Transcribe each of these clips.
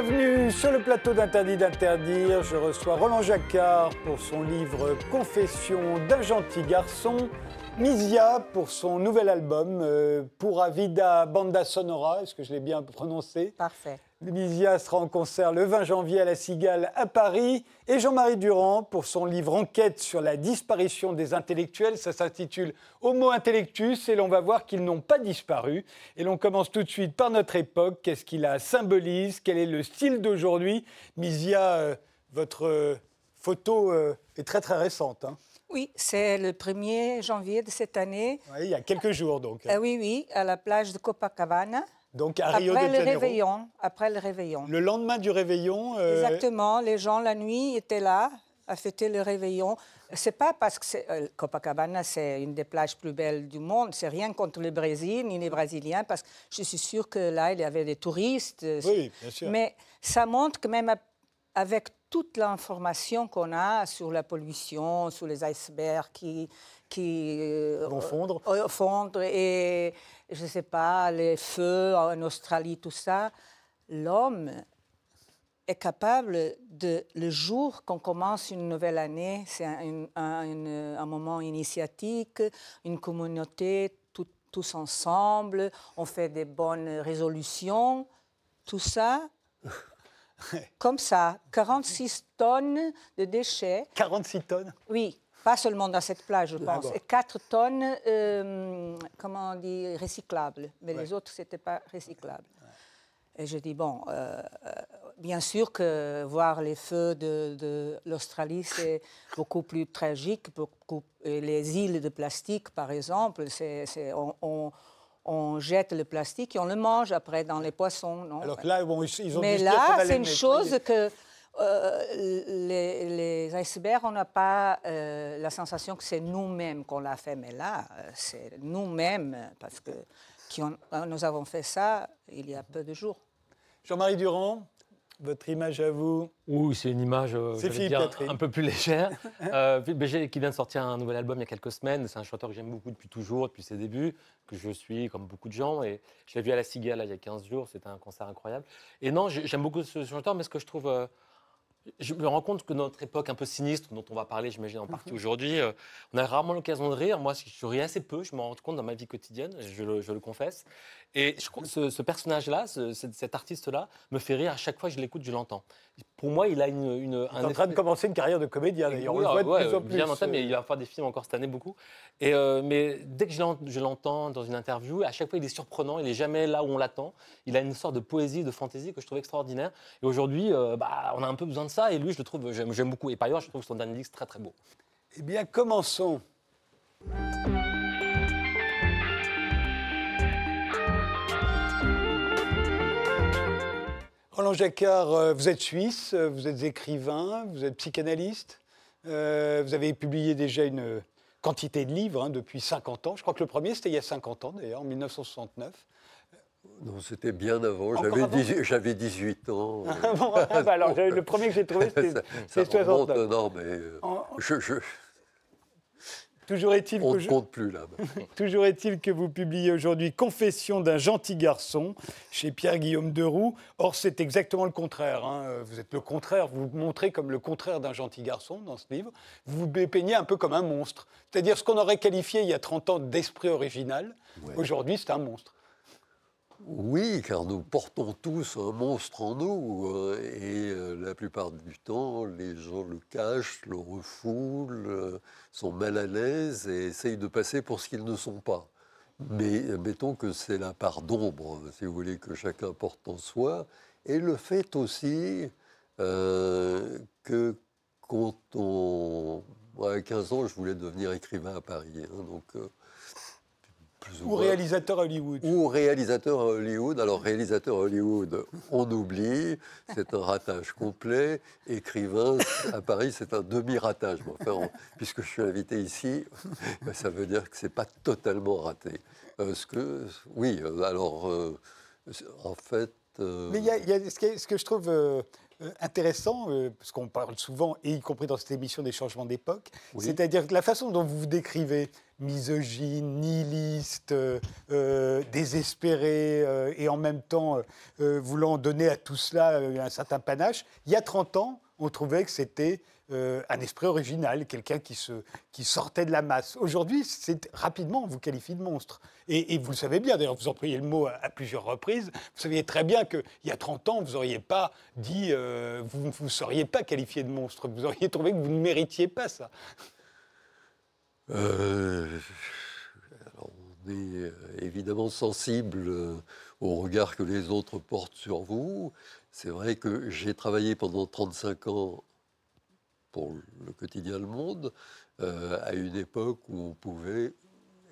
Bienvenue sur le plateau d'Interdit d'interdire. Je reçois Roland Jacquard pour son livre Confession d'un gentil garçon. Misia pour son nouvel album, euh, pour Avida Banda Sonora, est-ce que je l'ai bien prononcé? Parfait. Misia sera en concert le 20 janvier à la Cigale à Paris. Et Jean-Marie Durand pour son livre Enquête sur la disparition des intellectuels. Ça s'intitule Homo intellectus et l'on va voir qu'ils n'ont pas disparu. Et l'on commence tout de suite par notre époque. Qu'est-ce qu'il la symbolise? Quel est le style d'aujourd'hui? Misia, euh, votre euh, photo euh, est très très récente. hein. Oui, c'est le 1er janvier de cette année. Ouais, il y a quelques jours donc. Ah oui, oui, à la plage de Copacabana. Donc à Rio après de le réveillon. Après le réveillon. Le lendemain du réveillon. euh, Exactement. Les gens, la nuit, étaient là à fêter le réveillon. C'est pas parce que euh, Copacabana, c'est une des plages plus belles du monde. C'est rien contre le Brésil ni les Brésiliens, parce que je suis sûre que là, il y avait des touristes. Oui, bien sûr. Mais ça montre que même avec toute l'information qu'on a sur la pollution, sur les icebergs qui, qui euh, Vont fondre. euh, fondre et je ne sais pas, les feux en Australie, tout ça, l'homme est capable de, le jour qu'on commence une nouvelle année, c'est un, un- moment initiatique, une communauté, tout- tous ensemble, on fait des bonnes résolutions, tout ça, comme ça, 46 tonnes de déchets. 46 tonnes. Oui, pas seulement dans cette plage, je pense. Et 4 tonnes, euh, comment on dit, recyclables. Mais les autres, ce n'était pas recyclable. Et je dis, bon, euh, euh, bien sûr que voir les feux de, de l'Australie, c'est beaucoup plus tragique. Beaucoup, les îles de plastique, par exemple, c'est, c'est- on, on- on jette le plastique et on le mange après dans les poissons. Non? Alors que là, bon, ils ont mais là, c'est une chose que euh, les, les icebergs, on n'a pas euh, la sensation que c'est nous-mêmes qu'on l'a fait. Mais là, euh, c'est nous-mêmes, parce que qui nous avons fait ça il y a peu de jours. Jean-Marie Durand, votre image à vous. Oui, c'est une image euh, dire, un peu plus légère. euh, Philippe Béger qui vient de sortir un nouvel album il y a quelques semaines. C'est un chanteur que j'aime beaucoup depuis toujours, depuis ses débuts, que je suis comme beaucoup de gens. Et je l'ai vu à la Cigale là, il y a 15 jours. C'était un concert incroyable. Et non, j'ai- j'aime beaucoup ce chanteur, mais ce que je trouve. Je me rends compte que notre époque un peu sinistre, dont on va parler, j'imagine, en partie aujourd'hui, euh, on a rarement l'occasion de rire. Moi, je ris assez peu, je m'en rends compte dans ma vie quotidienne, je le, je le confesse. Et je ce, ce personnage-là, ce- cet, cet artiste-là, me fait rire à chaque fois que je l'écoute, je l'entends. Pour moi, il a une, une, Il est un en train de commencer une carrière de comédien, d'ailleurs. On oui, le voit de plus en plus. Bien entamé, mais euh, il va faire des films encore cette année beaucoup. Et euh, mais dès que je l'en- je l'entends dans une interview, à chaque fois il est surprenant, il est jamais là où on l'attend. Il a une sorte de poésie, de fantaisie que je trouve extraordinaire. Et aujourd'hui, euh, bah, on a un peu besoin de ça. Et lui, je le trouve, j'aime j'aime beaucoup. Et par ailleurs, je trouve son dernier disque très très beau. Eh bien, commençons. Roland Jacquard, euh, vous êtes suisse, euh, vous êtes écrivain, vous êtes psychanalyste. euh, vous avez publié déjà une quantité de livres hein, depuis 50 ans. Je crois que le premier, c'était il y a 50 ans, d'ailleurs, en 1969. Non, c'était bien avant. J'avais avant 18, j'avais 18 ans. Ah bon, ah bah alors, le premier que j'ai trouvé, c'était ça, c'était ça remonte, 69. non, mais euh, En- je, je- Toujours est-il que ne je- compte plus là. Toujours est-il que vous publiez aujourd'hui Confession d'un gentil garçon chez Pierre-Guillaume Deroux. Or, c'est exactement le contraire. hein. Vous êtes le contraire, vous vous montrez comme le contraire d'un gentil garçon dans ce livre. Vous vous peignez un peu comme un monstre. C'est-à-dire ce qu'on aurait qualifié il y a 30 ans d'esprit original. Ouais. Aujourd'hui, c'est un monstre. Oui, car nous portons tous un monstre en nous. euh, et euh, la plupart du temps, les gens le cachent, le refoulent, euh, sont mal à l'aise et essayent de passer pour ce qu'ils ne sont pas. Mais mettons que c'est la part d'ombre, si vous voulez, que chacun porte en soi. Et le fait aussi que quand on... Moi, à 15 ans, je voulais devenir écrivain à Paris. hein, donc, plus Ou réalisateur à Hollywood. ou réalisateur à Hollywood. Alors, réalisateur à Hollywood, on oublie, c'est un ratage complet. Écrivain à Paris, c'est un demi-ratage. Enfin, on- puisque je suis invité ici, ben, ça veut dire que c'est pas totalement raté. Euh, ce que, oui, alors, euh, en fait. euh, Mais il y a, il y a ce, que, ce que je trouve euh, intéressant, euh, parce qu'on parle souvent, et y compris dans cette émission, des changements d'époque, Oui. c'est-à-dire que la façon dont vous vous décrivez, misogyne, nihiliste, désespéré, et en même temps voulant donner à tout cela un certain panache. Il y a 30 ans, on trouvait que c'était euh, un esprit original, quelqu'un qui, sortait de la masse. Aujourd'hui, c'est rapidement, on vous qualifie de monstre. Et, vous le savez bien, d'ailleurs, vous employez le mot à, plusieurs reprises. Vous saviez très bien qu'il y a 30 ans, vous n'auriez pas dit, euh, vous ne seriez pas qualifié de monstre. Vous auriez trouvé que vous ne méritiez pas ça. Euh, on est évidemment sensible au regard que les autres portent sur vous. C'est vrai que j'ai travaillé pendant 35 ans pour le quotidien Le Monde, euh, à une époque où on pouvait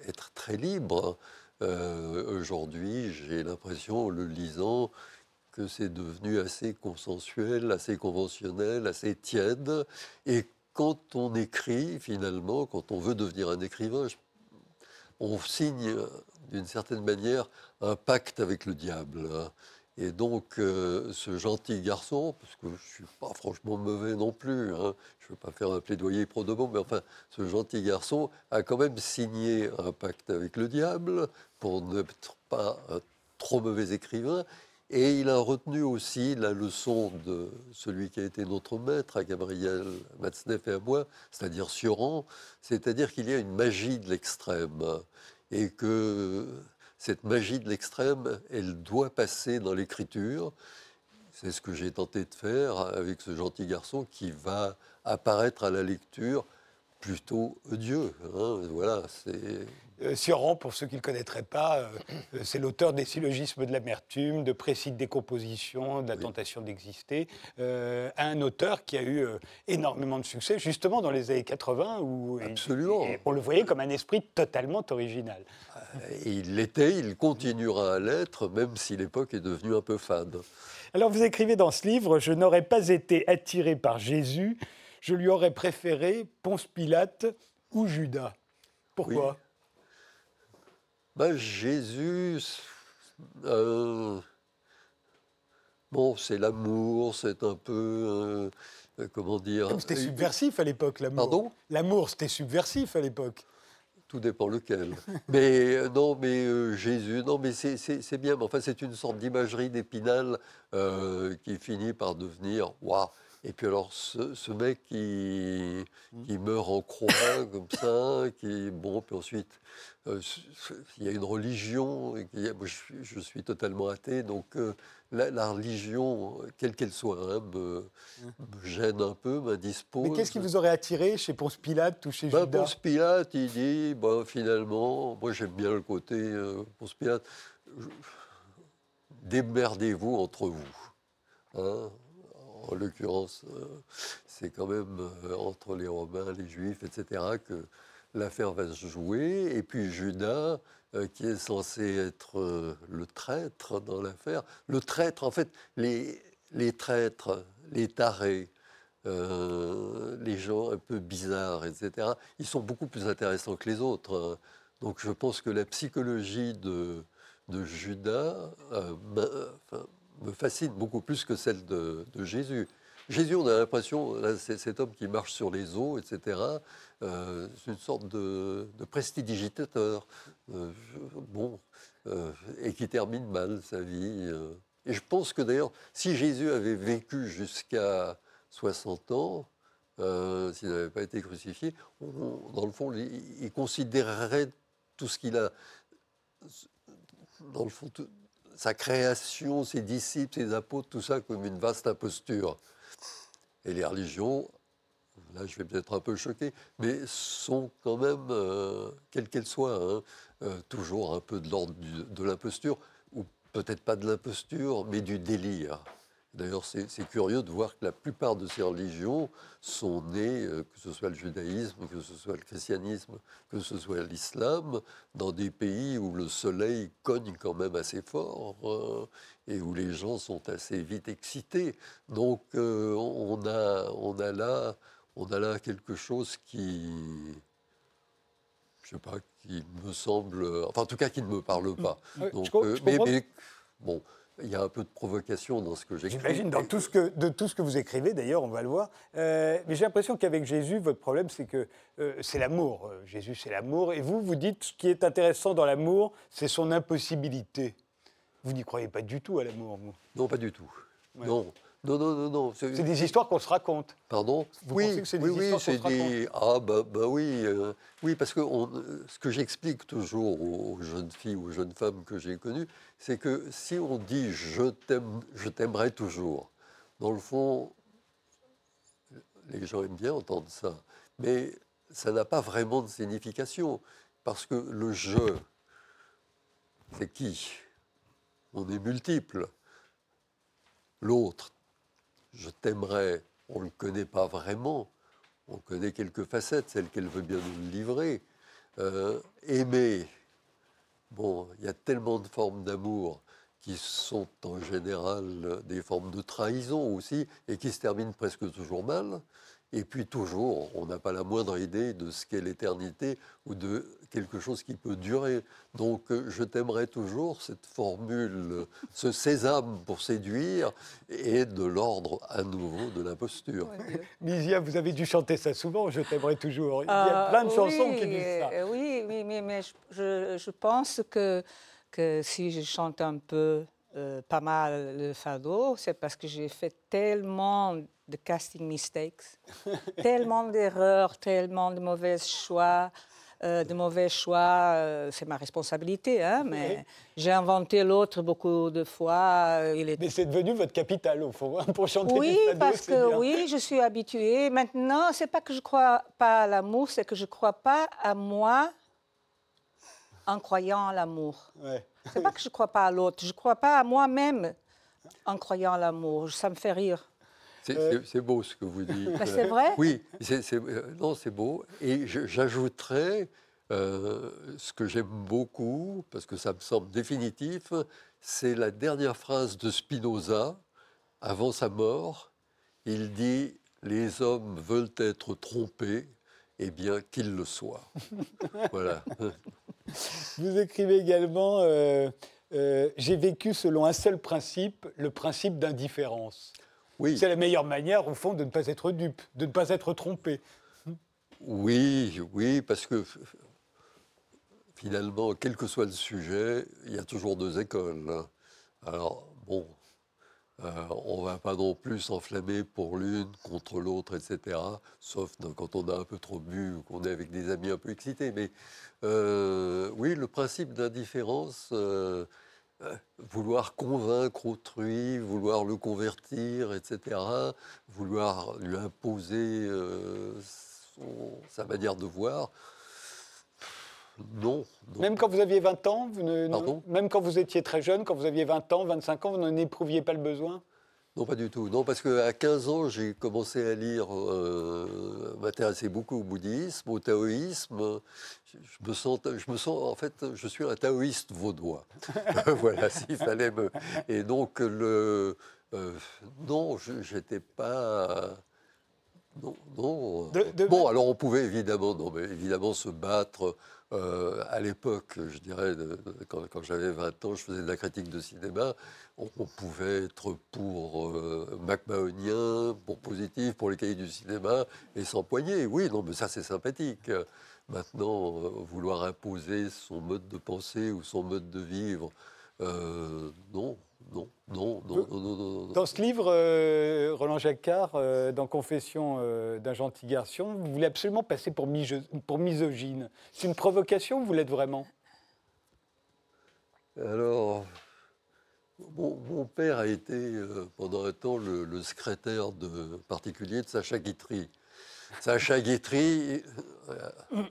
être très libre. Euh, aujourd'hui, j'ai l'impression, en le lisant, que c'est devenu assez consensuel, assez conventionnel, assez tiède. Quand on écrit, finalement, quand on veut devenir un écrivain, on signe d'une certaine manière un pacte avec le diable. Hein. Et donc, euh, ce gentil garçon, parce que je ne suis pas franchement mauvais non plus, hein, je ne veux pas faire un plaidoyer pro bon, mais enfin, ce gentil garçon a quand même signé un pacte avec le diable pour n'être pas un trop mauvais écrivain. Et il a retenu aussi la leçon de celui qui a été notre maître, à Gabriel Matzneff et à moi, c'est-à-dire Sioran, c'est-à-dire qu'il y a une magie de l'extrême et que cette magie de l'extrême, elle doit passer dans l'écriture. C'est ce que j'ai tenté de faire avec ce gentil garçon qui va apparaître à la lecture plutôt odieux. Hein. Voilà, c'est. Euh, pour ceux qui ne le connaîtraient pas, euh, c'est l'auteur des syllogismes de l'amertume, de précis de décomposition, de la tentation d'exister. Euh, un auteur qui a eu énormément de succès, justement dans les années 80, où Absolument. on le voyait comme un esprit totalement original. il l'était, il continuera à l'être, même si l'époque est devenue un peu fade. Alors vous écrivez dans ce livre, je n'aurais pas été attiré par Jésus, je lui aurais préféré Ponce Pilate ou Judas. Pourquoi? Ben, Jésus, euh, bon, c'est l'amour, c'est un peu, euh, comment dire... C'était subversif à l'époque, l'amour. Pardon? L'amour, c'était subversif à l'époque. Tout dépend lequel. mais euh, non, mais euh, Jésus, non, mais c'est bien. Mais enfin, c'est une sorte d'imagerie d'épinal euh, qui finit par devenir waouh. Et puis alors, ce, mec qui, qui, meurt en croix comme ça, qui bon, puis ensuite, il y a une religion. Et je, suis totalement athée, donc la, religion, quelle qu'elle soit, hein, me, gêne un peu, m'indispose. Mais qu'est-ce qui vous aurait attiré chez Ponce Pilate ou chez ben, Judas Ponce Pilate, il dit, ben, finalement, moi j'aime bien le côté euh, Ponce Pilate, démerdez-vous entre vous. Hein. En l'occurrence, euh, c'est quand même euh, entre les Romains, les Juifs, etc., que l'affaire va se jouer. Et puis Judas, euh, qui est censé être le traître dans l'affaire. Le traître, en fait, les, traîtres, les tarés, les gens un peu bizarres, etc., ils sont beaucoup plus intéressants que les autres. Hein. Donc je pense que la psychologie de, de Judas me fascine beaucoup plus que celle de, Jésus. Jésus, on a l'impression, c'est cet homme qui marche sur les eaux, etc. Euh, c'est une sorte de, de prestidigitateur, euh, bon, euh, et qui termine mal sa vie. Et je pense que d'ailleurs, si Jésus avait vécu jusqu'à 60 ans, s'il n'avait pas été crucifié, dans le fond, il, considérerait tout ce qu'il a, dans le fond, sa création, ses disciples, ses apôtres, tout ça comme une vaste imposture. Et les religions, là je vais peut-être un peu choquer, mais sont quand même, euh, quelles qu'elles soient, hein, euh, toujours un peu de l'ordre de l'imposture, ou peut-être pas de l'imposture, mais du délire. D'ailleurs, c'est curieux de voir que la plupart de ces religions sont nées, euh, que ce soit le judaïsme, que ce soit le christianisme, que ce soit l'islam, dans des pays où le soleil cogne quand même assez fort euh, et où les gens sont assez vite excités. Donc, euh, on, a, on, a là, on a là quelque chose qui, je sais pas, qui me semble, enfin en tout cas qui ne me parle pas. Donc, mais, bon, il y a un peu de provocation dans ce que j'écris. J'imagine, dans tout ce que, de tout ce que vous écrivez, d'ailleurs, on va le voir. Euh, mais j'ai l'impression qu'avec Jésus, votre problème, c'est que euh, c'est l'amour. Euh, Jésus, c'est l'amour. Et vous, vous dites, ce qui est intéressant dans l'amour, c'est son impossibilité. Vous n'y croyez pas du tout à l'amour, vous? Non, pas du tout. Non. Non, non, non, non. C'est des histoires qu'on se raconte. Pardon Vous Oui, pensez que c'est des oui, oui, c'est des. Ah, bah, bah oui. euh, oui, parce que on- ce que j'explique toujours aux jeunes filles, aux jeunes femmes que j'ai connues, c'est que si on dit je t'aime, je t'aimerai toujours, dans le fond, les gens aiment bien entendre ça, mais ça n'a pas vraiment de signification, parce que le je, c'est qui? On est multiples. L'autre, je t'aimerais, on ne le connaît pas vraiment. On connaît quelques facettes, celles qu'elle veut bien nous livrer. Euh, aimer, bon, il y a tellement de formes d'amour qui sont en général des formes de trahison aussi, et qui se terminent presque toujours mal. Et puis toujours, on n'a pas la moindre idée de ce qu'est l'éternité ou de quelque chose qui peut durer. Donc euh, je t'aimerai toujours, cette formule, euh, ce sésame pour séduire, est de l'ordre à nouveau de l'imposture. Lisia, vous avez dû chanter ça souvent, Je t'aimerai toujours. Il y a plein de chansons oui, qui disent ça. euh, oui, oui, mais, mais je, je- je pense que, que si je chante un peu, euh, pas mal le fado, c'est parce que j'ai fait tellement de casting mistakes, tellement d'erreurs, tellement de mauvais choix. Euh, de mauvais choix, euh, c'est ma responsabilité, hein, mais j'ai inventé l'autre beaucoup de fois. euh, Il est Mais c'est devenu votre capital, au fond, hein, pour chanter oui, du parce que bien. oui, je suis habituée. Maintenant, c'est pas que je crois pas à l'amour, c'est que je crois pas à moi en croyant à l'amour. Ouais. C'est pas que je crois pas à l'autre, je crois pas à moi-même en croyant à l'amour. Ça me fait rire. C'est Euh, c'est- c'est beau ce que vous dites. Mais c'est vrai Oui, c'est- c'est- euh, non, c'est beau. Et je- j'ajouterais euh, ce que j'aime beaucoup, parce que ça me semble définitif, c'est la dernière phrase de Spinoza, avant sa mort. Il dit Les hommes veulent être trompés, eh bien qu'ils le soient. voilà. Vous écrivez également euh, euh, J'ai vécu selon un seul principe, le principe d'indifférence. Oui. C'est la meilleure manière, au fond, de ne pas être dupe, de ne pas être trompé. Oui, oui, parce que finalement, quel que soit le sujet, il y a toujours deux écoles. hein. Alors, bon, euh, on ne va pas non plus s'enflammer pour l'une contre l'autre, etc. Sauf quand on a un peu trop bu ou qu'on est avec des amis un peu excités. Mais euh, oui, le principe d'indifférence, euh, vouloir convaincre autrui, vouloir le convertir, etc., vouloir lui imposer euh, son- sa manière de voir, non. non. Même quand vous aviez 20 ans, vous ne- non- Pardon? même quand vous étiez très jeune, quand vous aviez 20 ans, 25 ans, vous n'en éprouviez pas le besoin? Non, pas du tout. Non, parce qu'à 15 ans, j'ai commencé à lire, euh, m'intéresser beaucoup au bouddhisme, au taoïsme. Je, je me sens, je me sens, en fait, je suis un taoïste vaudois. voilà, s'il fallait me. Et donc, le. euh, non, je n'étais pas. Non, non. De- de- Bon, alors on pouvait évidemment, non, mais évidemment se battre. Euh, à l'époque, je dirais, quand, j'avais 20 ans, je faisais de la critique de cinéma. On, on pouvait être pour euh, MacMahonien, pour positif, pour les cahiers du cinéma, et s'empoigner. Oui, non, mais ça c'est sympathique. Maintenant, euh, vouloir imposer son mode de pensée ou son mode de vivre, euh, non, non, non, non, non, non. Dans ce livre, euh, Roland Jacquard, euh, dans Confession euh, d'un gentil garçon, vous voulez absolument passer pour, pour misogyne. C'est une provocation, vous l'êtes vraiment? Alors, mon, mon père a été pendant un temps le, le secrétaire de, particulier de Sacha Guitry. Sacha Guitry,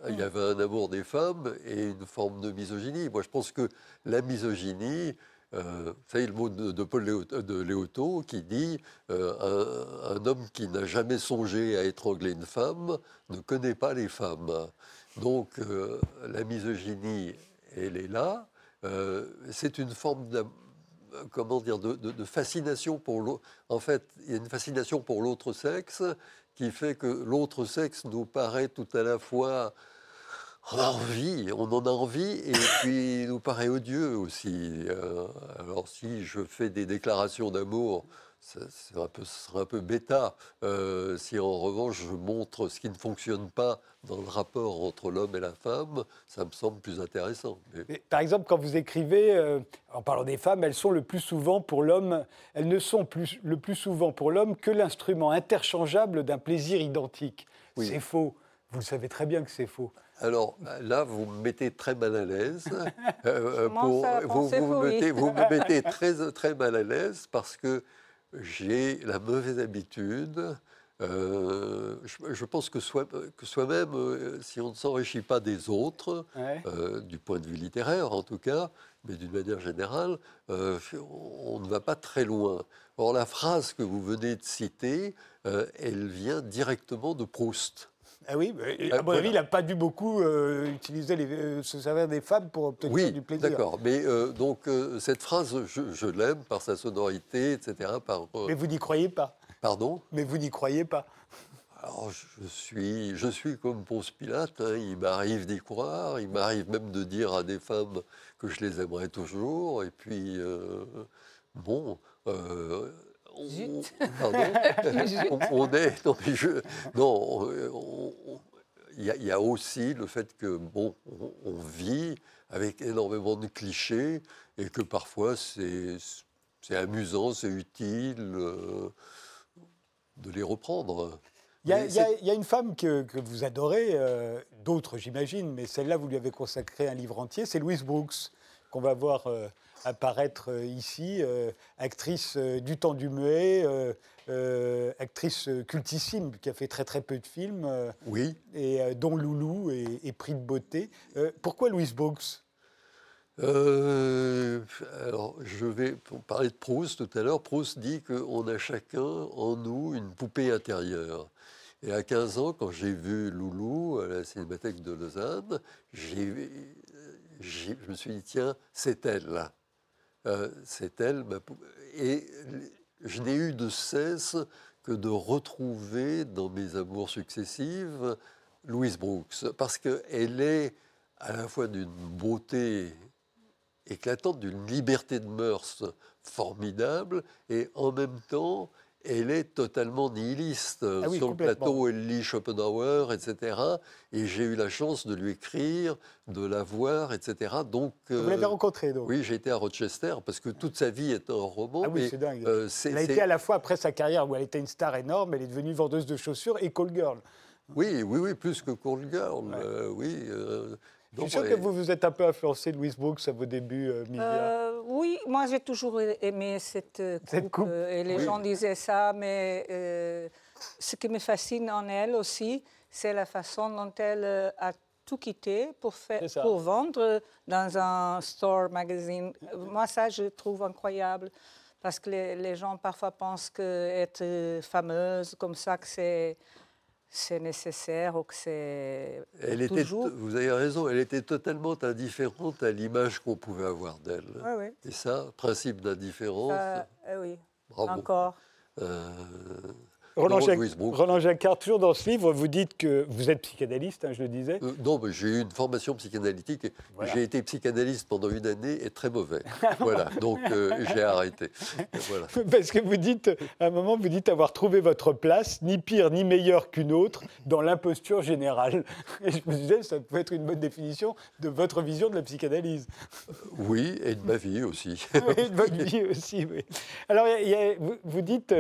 il y avait un amour des femmes et une forme de misogynie. Moi, je pense que la misogynie, euh, vous le mot de, de Paul de Léoto qui dit euh, un, homme qui n'a jamais songé à étrangler une femme ne connaît pas les femmes. Donc, euh, la misogynie, elle est là. Euh, c'est une forme de, de- de fascination pour l'autre. En fait, une fascination pour l'autre sexe qui fait que l'autre sexe nous paraît tout à la fois on a envie, on en a envie, et puis il nous paraît odieux aussi. Euh, alors si je fais des déclarations d'amour, ce sera un peu bêta. Euh, si en revanche je montre ce qui ne fonctionne pas dans le rapport entre l'homme et la femme, ça me semble plus intéressant. par exemple, quand vous écrivez, euh, en parlant des femmes, elles sont le plus souvent pour l'homme, elles ne sont plus, le plus souvent pour l'homme que l'instrument interchangeable d'un plaisir identique. C'est faux. Vous le savez très bien que c'est faux. Alors là, vous me mettez très mal à l'aise. Euh, pour, vous, vous, me mettez, vous, me mettez, très, très mal à l'aise parce que j'ai la mauvaise habitude. Euh, je, pense que, soi, que soi-même, euh, si on ne s'enrichit pas des autres, euh, du point de vue littéraire en tout cas, mais d'une manière générale, on ne va pas très loin. Or, la phrase que vous venez de citer, elle vient directement de Proust. Ah oui, à mon avis, il n'a pas dû beaucoup utiliser les, se servir des femmes pour obtenir du plaisir. D'accord, mais donc cette phrase, je, je l'aime par sa sonorité, etc. Par, mais vous n'y croyez pas Pardon? Mais vous n'y croyez pas alors, je suis, je suis comme Ponce Pilate, hein. il m'arrive d'y croire, il m'arrive même de dire à des femmes que je les aimerais toujours, et puis, euh, bon, euh, on, pardon, on, est, non, mais je, non, il y, a aussi le fait que, bon, on, vit avec énormément de clichés, et que parfois c'est amusant, c'est utile. Euh, de les reprendre. Il y, a, une femme que, vous adorez, euh, d'autres j'imagine, mais celle-là, vous lui avez consacré un livre entier, c'est Louise Brooks, qu'on va voir euh, apparaître euh, ici, actrice du temps du muet, actrice cultissime, qui a fait très très peu de films, oui. et dont Loulou est, pris de beauté. pourquoi Louise Brooks euh, alors, je vais parler de Proust tout à l'heure. Proust dit qu'on a chacun en nous une poupée intérieure. Et à 15 ans, quand j'ai vu Loulou à la Cinémathèque de Lausanne, je me suis dit, tiens, c'est elle. Euh, c'est elle. Ma et je n'ai eu de cesse que de retrouver dans mes amours successives Louise Brooks, parce qu'elle est à la fois d'une beauté éclatante, d'une liberté de mœurs formidable, et en même temps, elle est totalement nihiliste. Ah Sur le plateau, elle lit Schopenhauer, etc. Et j'ai eu la chance de lui écrire, de la voir, etc. Donc, Vous l'avez euh, rencontrée, donc Oui, j'ai été à Rochester, parce que toute sa vie est un roman. Ah oui, c'est dingue. Euh, elle a été à la fois, après sa carrière, où elle était une star énorme, elle est devenue vendeuse de chaussures et call girl. Oui, oui, oui, plus que call girl. Euh, oui, je suis sûr que vous vous êtes un peu influencé de Louise Brooks à vos débuts, euh, euh Oui, moi j'ai toujours aimé cette euh, coupe. Cette coupe. Euh, et les gens disaient ça, mais ce qui me fascine en elle aussi, c'est la façon dont elle a tout quitté pour, faire, pour vendre dans un store magazine. Moi, ça, je trouve incroyable. Parce que les, les gens parfois pensent qu'être fameuse comme ça, que c'est c'est nécessaire ou que c'est elle toujours... Était, vous avez raison, elle était totalement indifférente à l'image qu'on pouvait avoir d'elle. Oui, oui. Et ça, principe d'indifférence. Eh oui, Bravo. encore. Euh, Roland, Jacquard, toujours dans ce livre, vous dites que vous êtes psychanalyste, hein, je le disais. Euh, non, mais j'ai eu une formation psychanalytique. J'ai été psychanalyste pendant une année et très mauvais. voilà, donc euh, j'ai arrêté. Voilà. Parce que vous dites, à un moment, vous dites avoir trouvé votre place, ni pire ni meilleure qu'une autre, dans l'imposture générale. Et je me disais, ça peut être une bonne définition de votre vision de la psychanalyse. Euh, oui, et de ma vie aussi. et de votre vie aussi, oui. Alors, vous, dites,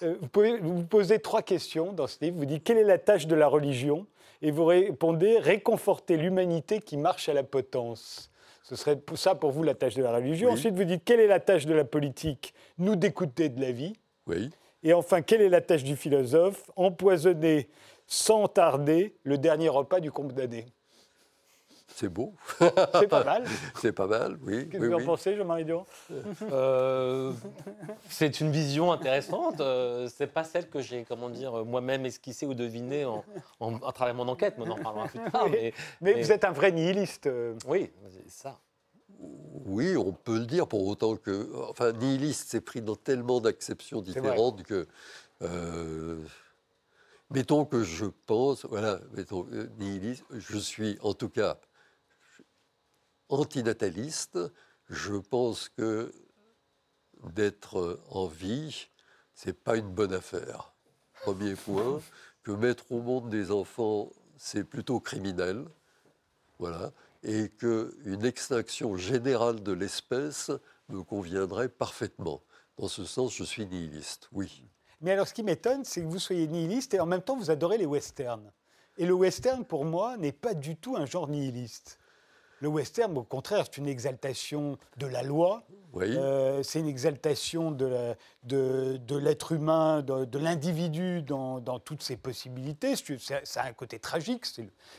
vous, pouvez, vous posez trois questions dans ce livre. Vous dites quelle est la tâche de la religion? Et vous répondez réconforter l'humanité qui marche à la potence. Ce serait ça pour vous la tâche de la religion. Ensuite, vous dites quelle est la tâche de la politique? Nous d'écouter de la vie. Oui. Et enfin, quelle est la tâche du philosophe? Empoisonner sans tarder le dernier repas du condamné. C'est beau. C'est pas mal. C'est pas mal, oui. Qu'est-ce que vous en pensez, Jean-Marie Durand euh, C'est une vision intéressante. Euh, c'est pas celle que j'ai, comment dire, moi-même esquissée ou devinée en, en, à travers mon enquête. Mais on en parlera plus tard. Mais, vous êtes un vrai nihiliste. Oui, ça. Oui, on peut le dire pour autant que. Enfin, nihiliste, c'est pris dans tellement d'acceptions différentes que. Euh, Mettons que je pense, voilà, mettons, nihiliste, je suis en tout cas antinataliste. Je pense que d'être en vie, c'est pas une bonne affaire. Premier point, que mettre au monde des enfants, c'est plutôt criminel. Voilà. Et qu'une extinction générale de l'espèce me conviendrait parfaitement. Dans ce sens, je suis nihiliste, oui. Mais alors, ce qui m'étonne, c'est que vous soyez nihiliste et en même temps, vous adorez les westerns. Et le western, pour moi, n'est pas du tout un genre nihiliste. Le western, au contraire, c'est une exaltation de la loi. Euh, c'est une exaltation de, de, l'être humain, de, l'individu dans, toutes ses possibilités. C'est un côté tragique.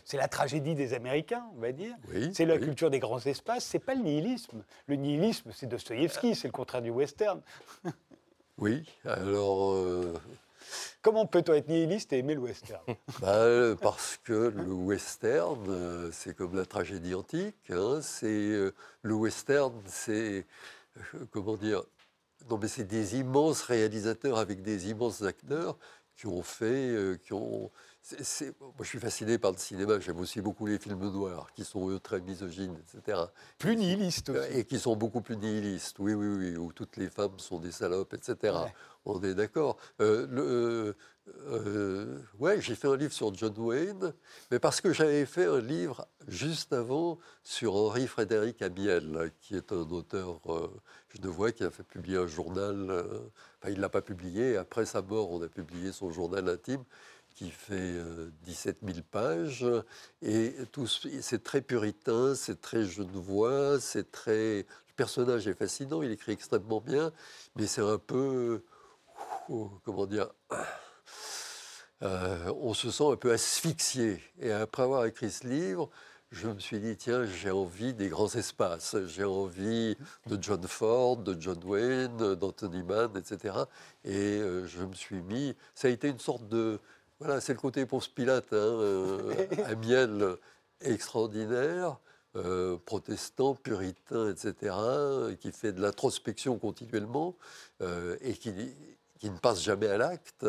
C'est la tragédie des Américains, on va dire. c'est la culture des grands espaces. C'est pas le nihilisme. Le nihilisme, c'est Dostoïevski. C'est le contraire du western. oui. Alors. Euh, Comment peut-on être nihiliste et aimer le western? Bah, Parce que le western, euh, c'est comme la tragédie antique. Hein, c'est euh, le western, c'est euh, comment dire Non, mais c'est des immenses réalisateurs avec des immenses acteurs qui ont fait, qui ont moi, je suis fasciné par le cinéma. J'aime aussi beaucoup les films noirs, qui sont eux très misogynes, etc. Plus nihilistes aussi. Et qui sont beaucoup plus nihilistes. Oui, oui, oui. Où toutes les femmes sont des salopes, etc. On est d'accord. Euh, euh, euh, ouais, j'ai fait un livre sur John Wayne, mais parce que j'avais fait un livre juste avant sur Henri Frédéric Amiel, qui est un auteur genevois qui a fait publier un journal. enfin, il ne l'a pas publié. Après sa mort, on a publié son journal intime qui fait 17 euh, 000 pages. Et c'est très puritain, c'est très genevois, c'est très. Le personnage est fascinant, il écrit extrêmement bien, mais c'est un peu. Comment dire euh, On se sent un peu asphyxié. Et après avoir écrit ce livre, je me suis dit, tiens, j'ai envie des grands espaces. J'ai envie de John Ford, de John Wayne, d'Anthony Mann, etc. Et euh, je me suis mis. Ça a été une sorte de voilà, c'est le côté Ponce Pilate, hein, euh, Amiel extraordinaire, euh, protestant, puritain, etc., qui fait de l'introspection continuellement euh, et qui, qui, ne passe jamais à l'acte.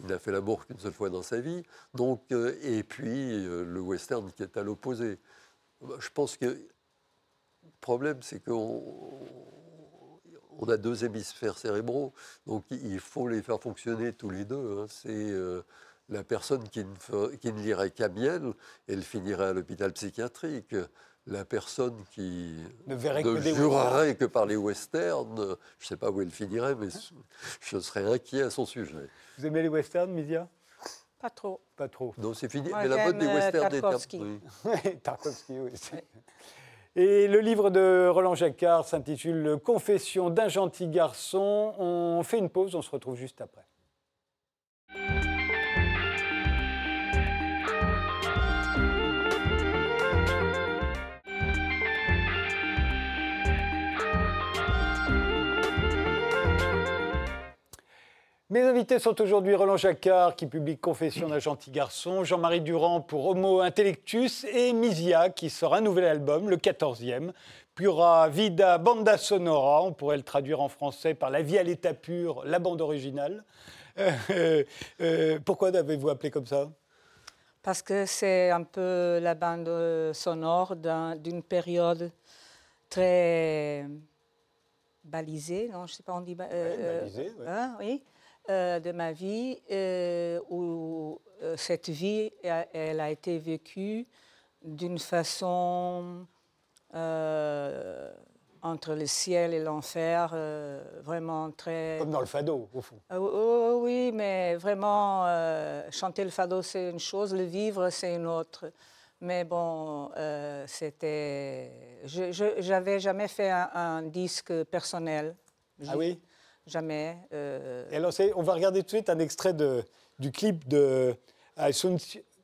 Il n'a fait l'amour qu'une seule fois dans sa vie. Donc, et puis le western qui est à l'opposé. Je pense que le problème, c'est qu'on on a deux hémisphères cérébraux, donc il faut les faire fonctionner tous les deux. Hein. C'est la personne qui ne, qui ne lirait qu'Amiel, elle finirait à l'hôpital psychiatrique. La personne qui ne, verrait jurerait que par les westerns, je ne sais pas où elle finirait, mais je serais inquiet à son sujet. Vous aimez les westerns, Misia Pas trop. Pas trop. Non, c'est fini. mais la mode des westerns est Tarkovsky. Oui. Tarkovsky, oui. Et le livre de Roland Jacquard s'intitule Confession d'un gentil garçon. On fait une pause, on se retrouve juste après. Mes invités sont aujourd'hui Roland Jacquard, qui publie Confession d'un gentil garçon, Jean-Marie Durand pour Homo Intellectus et Misia, qui sort un nouvel album, le 14e. Puis il y aura Vida Banda Sonora, on pourrait le traduire en français par La vie à l'état pur, la bande originale. Euh, euh, pourquoi avez-vous appelé comme ça? Parce que c'est un peu la bande sonore d'une période très balisée, non, je sais pas, on dit. Euh, balisée, hein, oui euh, de ma vie euh, où euh, cette vie, elle, a été vécue d'une façon entre le ciel et l'enfer, vraiment très... Comme dans le fado, au fond. oui, mais vraiment, chanter le fado, c'est une chose, le vivre, c'est une autre. Mais bon, c'était... Je n'avais jamais fait un, un disque personnel. Ah oui? Jamais. Euh... Et alors, on va regarder tout de suite un extrait de, du clip de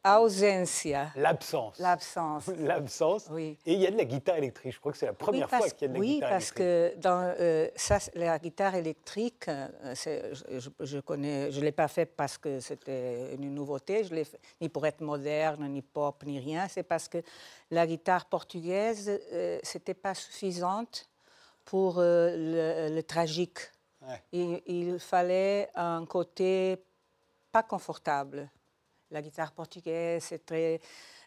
Ausencia. L'absence. L'absence. L'absence. Oui. Et il y a de la guitare électrique. Je crois que c'est la première fois qu'il y a de la oui, guitare électrique. Oui, parce que dans euh, ça, la guitare électrique, euh, je, je, connais, je l'ai pas fait parce que c'était une nouveauté. Je l'ai ni pour être moderne, ni pop, ni rien. C'est parce que la guitare portugaise, euh, c'était pas suffisante pour euh, le, le tragique il, fallait un côté pas confortable. La guitare portugaise, c'est très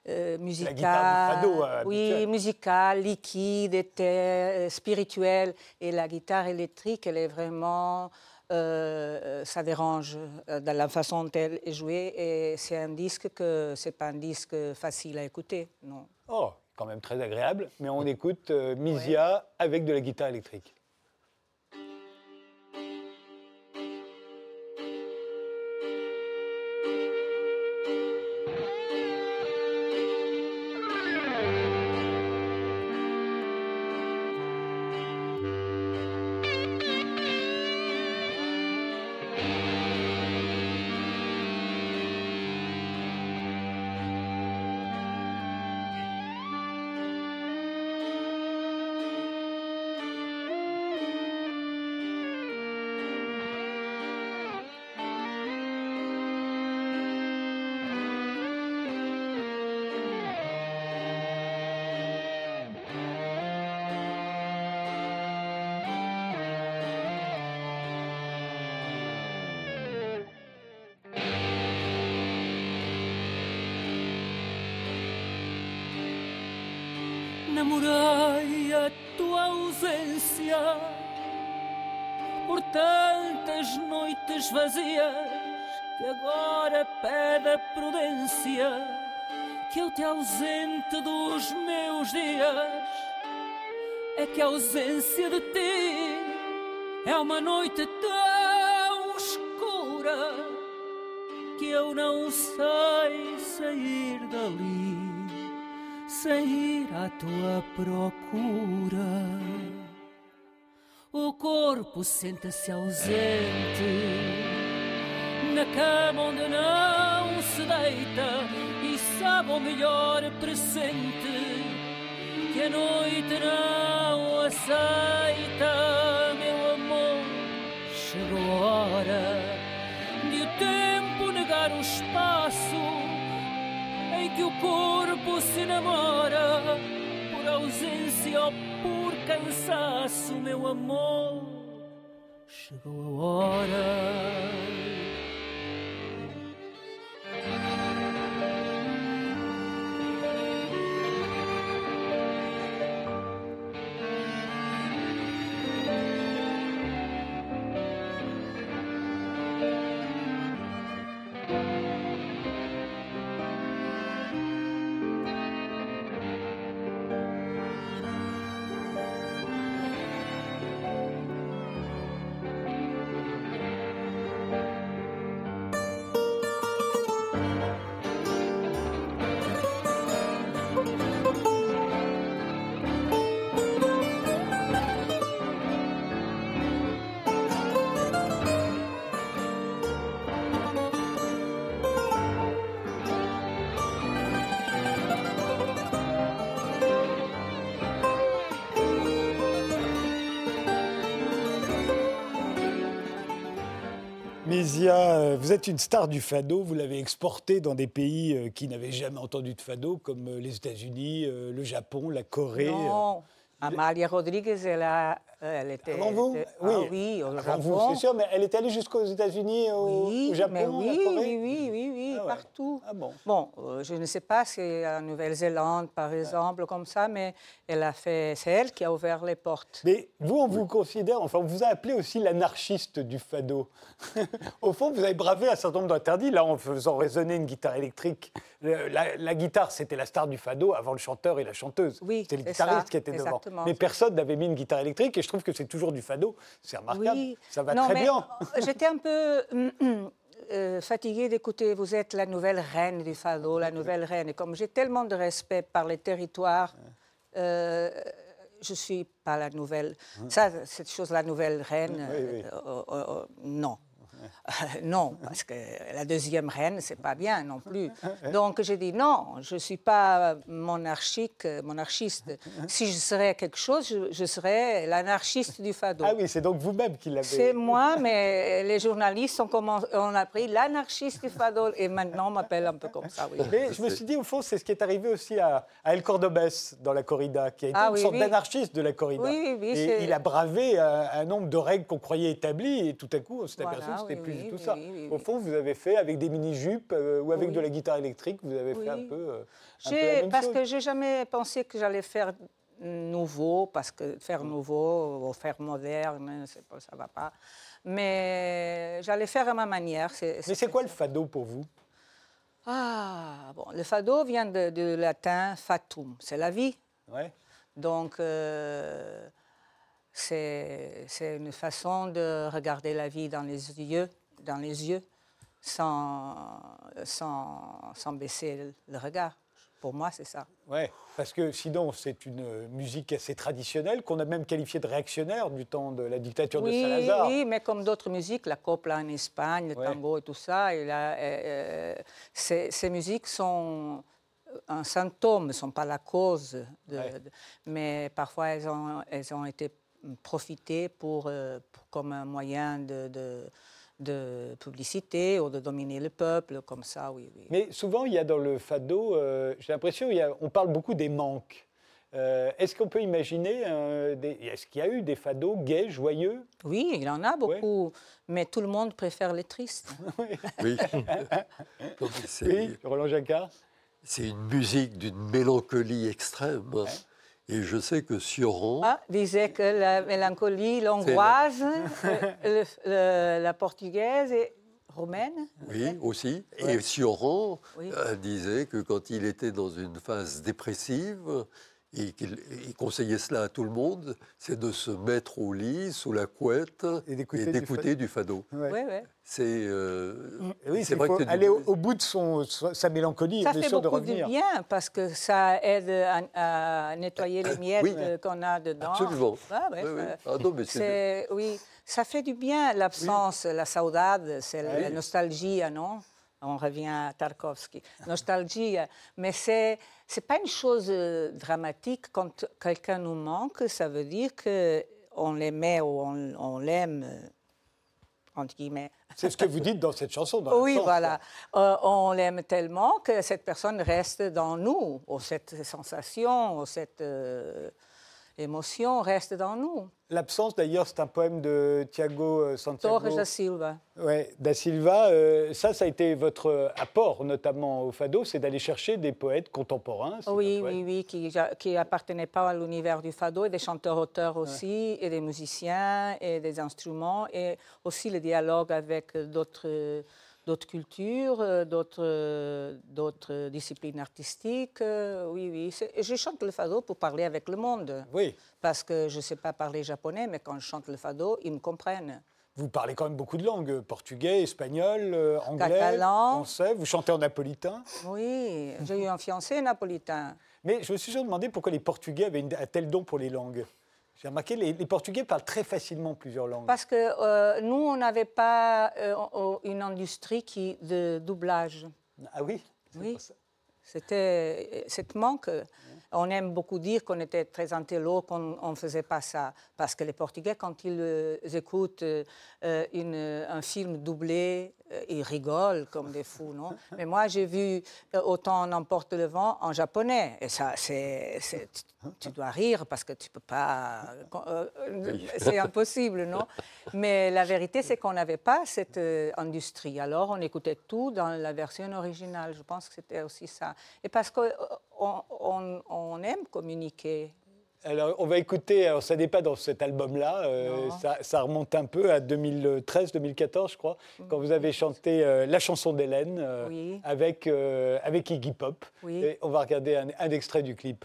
euh, musical. La guitare du fado, euh, oui, habituelle. musical, liquide, était, euh, spirituel. Et la guitare électrique, elle est vraiment. euh, ça dérange euh, dans la façon dont elle est jouée. Et c'est un disque que c'est pas un disque facile à écouter. Non. Oh, quand même très agréable. Mais on écoute euh, Misia avec de la guitare électrique. Noites vazias que agora pede a prudência que eu te ausente dos meus dias. É que a ausência de ti é uma noite tão escura que eu não sei sair dali sem ir à tua procura. O corpo senta-se ausente na cama onde não se deita e sabe o melhor presente que a noite não aceita, meu amor. Chegou a hora de o tempo negar o espaço em que o corpo se namora ausência ou por cansaço, meu amor. Chegou a hora. Euh, vous êtes une star du fado. Vous l'avez exporté dans des pays euh, qui n'avaient jamais entendu de fado, comme euh, les États-Unis, le Japon, la Corée. Non. Amalia Rodriguez, elle, a, elle était. Avant vous? était- Oui. Ah oui, au Avant vous, Japon. c'est sûr, mais elle est allée jusqu'aux États-Unis, au, Oui, au Japon, mais oui, la Corée? oui, oui, oui, oui, Ah ouais. partout. Ah bon Bon, euh, je ne sais pas si en Nouvelle-Zélande, par exemple, comme ça, mais elle a fait, c'est elle qui a ouvert les portes. Mais vous, on vous considère, enfin, on vous a appelé aussi l'anarchiste du fado. Au fond, vous avez bravé un certain nombre d'interdits, là, en faisant résonner une guitare électrique. Le- La, la guitare, c'était la star du fado avant le chanteur et la chanteuse. Oui, C'était le guitariste ça, qui était devant. exactement. Mais personne n'avait mis une guitare électrique, et je trouve que c'est toujours du fado. C'est remarquable. Oui. Ça va Non, très mais, bien. J'étais un peu euh, fatiguée d'écouter, vous êtes la nouvelle reine du fado, la nouvelle reine. Et comme j'ai tellement de respect par les territoires, euh, je ne suis pas la nouvelle. Ça, cette chose, la nouvelle reine? Oui, oui. euh, euh, euh, non. parce que la deuxième reine, c'est pas bien non plus. Donc j'ai dit non, je suis pas monarchique, monarchiste. Si je serais quelque chose, je, je serais l'anarchiste du fado. Ah oui, c'est donc vous-même qui l'avez. C'est moi, mais les journalistes ont, commen- ont appris l'anarchiste du fado et maintenant on m'appelle un peu comme ça. Oui. Mais je me suis dit, au fond, c'est ce qui est arrivé aussi à, à El Cordobés dans la corrida, qui a été Ah une oui, sorte oui. d'anarchiste de la corrida. Oui, oui, oui, et il a bravé un, un nombre de règles qu'on croyait établies, et tout à coup, on s'est Voilà, aperçu que c'était plus oui, du tout oui, ça. oui, Au fond, vous avez fait avec des mini-jupes euh, ou avec de la guitare électrique, vous avez fait un peu, euh, un peu la J'ai- même parce chose. que j'ai jamais pensé que j'allais faire nouveau, parce que Mm. faire nouveau ou faire moderne, pas, ça va pas. Mais j'allais faire à ma manière. Mais c'est quoi le fado pour vous? Ah, bon, le fado vient du latin fatum, c'est la vie. ouais. Donc, euh, c'est une façon de regarder la vie dans les yeux, dans les yeux sans, sans, sans baisser le regard. Pour moi, c'est ça. Ouais, parce que sinon, c'est une musique assez traditionnelle qu'on a même qualifiée de réactionnaire du temps de la dictature de Oui, Salazar. oui, mais comme d'autres musiques, la copla en Espagne, le Ouais. tango et tout ça, et là, euh, euh, ces, ces musiques sont un symptôme, ne sont pas la cause. de- Ouais. de- mais parfois, elles ont, elles ont été profitées pour, euh, pour- comme un moyen de, de- de publicité ou de dominer le peuple, comme ça, oui. oui. Mais souvent, il y a dans le fado, euh, j'ai l'impression, il y a- on parle beaucoup des manques. Euh, est-ce qu'on peut imaginer, euh, est-ce qu'il y a eu des fados gays, joyeux? Oui, il en a beaucoup, mais tout le monde préfère les tristes. Oui, Roland Jacquard? C'est une musique d'une mélancolie extrême. Et je sais que Sioran, Ah, disait que la mélancolie, le- la portugaise et roumaine. oui, aussi, et Sioran Oui. euh, disait que quand il était dans une phase dépressive, et qu'il il conseillait cela à tout le monde, c'est de se mettre au lit sous la couette Et et d'écouter du fado. Ouais. Oui, oui. C'est euh, Oui, vrai faut que aller au, du- au bout de son, sa mélancolie, Ça fait sûr de beaucoup de revenir. bien parce que ça aide à, à nettoyer les miettes Oui. qu'on a dedans. Absolument. Ah, ouais, Oui, oui. ça- Ah non, mais c'est- c'est- oui, ça fait du bien, l'absence, la saudade, c'est la nostalgie, non On revient à Tarkovsky. Nostalgie, mais c'est c'est pas une chose euh, dramatique quand quelqu'un nous manque. Ça veut dire que on l'aimait ou on, on l'aime euh, entre guillemets. C'est ce que vous dites dans cette chanson. dans Oui, voilà. Euh, on l'aime tellement que cette personne reste dans nous, ou cette sensation, ou cette euh, émotion reste dans nous. L'absence, d'ailleurs, c'est un poème de Tiago euh, Santiago Torres da Silva. ouais, da Silva. Euh, ça, ça a été votre apport, notamment au Fado, c'est d'aller chercher des poètes contemporains. Oui, poète. oui, oui, qui qui appartenaient pas à l'univers du fado, et des chanteurs-auteurs aussi, et des musiciens, et des instruments, et aussi le dialogue avec d'autres d'autres cultures, euh, d'autres euh, d'autres disciplines artistiques. euh, Oui, oui. C'est- Je chante le fado pour parler avec le monde. Oui. Parce que je ne sais pas parler japonais, mais quand je chante le fado, ils me comprennent. Vous parlez quand même beaucoup de langues, portugais, espagnol, anglais, Catalan. français. Vous chantez en napolitain. Oui, j'ai eu un fiancé napolitain. Mais je me suis toujours demandé pourquoi les Portugais avaient un tel don pour les langues. J'ai remarqué, les, les Portugais parlent très facilement plusieurs langues. Parce que euh, nous, on n'avait pas euh, une industrie qui, de doublage. Ah oui Oui. C'était cette manque. On aime beaucoup dire qu'on était très intello, qu'on ne faisait pas ça. Parce que les Portugais, quand ils euh, écoutent euh, une- un film doublé, euh, ils rigolent comme des fous, non? Mais moi, j'ai vu euh, Autant n'emporte le vent en japonais. Et ça, c'est, tu dois rire parce que tu peux pas. euh, euh, c'est impossible, non? Mais la vérité, c'est qu'on n'avait pas cette euh, industrie. Alors, on écoutait tout dans la version originale. Je pense que c'était aussi ça. Et parce qu'on on, on aime communiquer. Alors, on va écouter, alors ça n'est pas dans cet album-là, euh, ça, ça remonte un peu à 2013-2014, je crois, quand vous avez chanté euh, la chanson d'Hélène euh, Oui. avec, avec Iggy Pop. Oui. Et on va regarder un, un extrait du clip.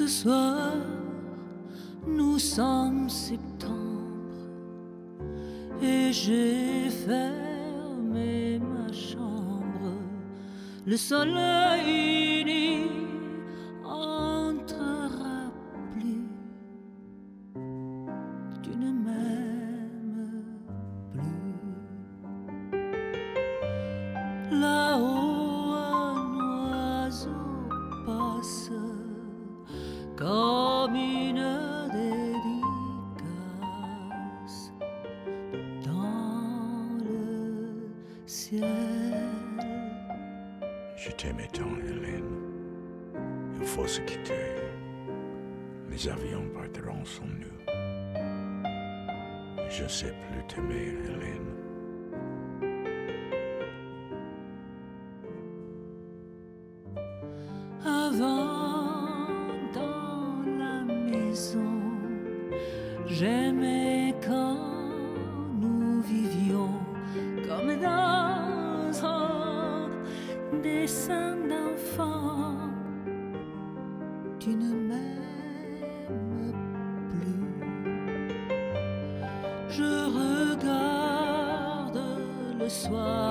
Ce soir, nous sommes septembre et j'ai fermé ma chambre. Le soleil dessin d'enfant. Tu ne m'aimes plus. Je regarde le soir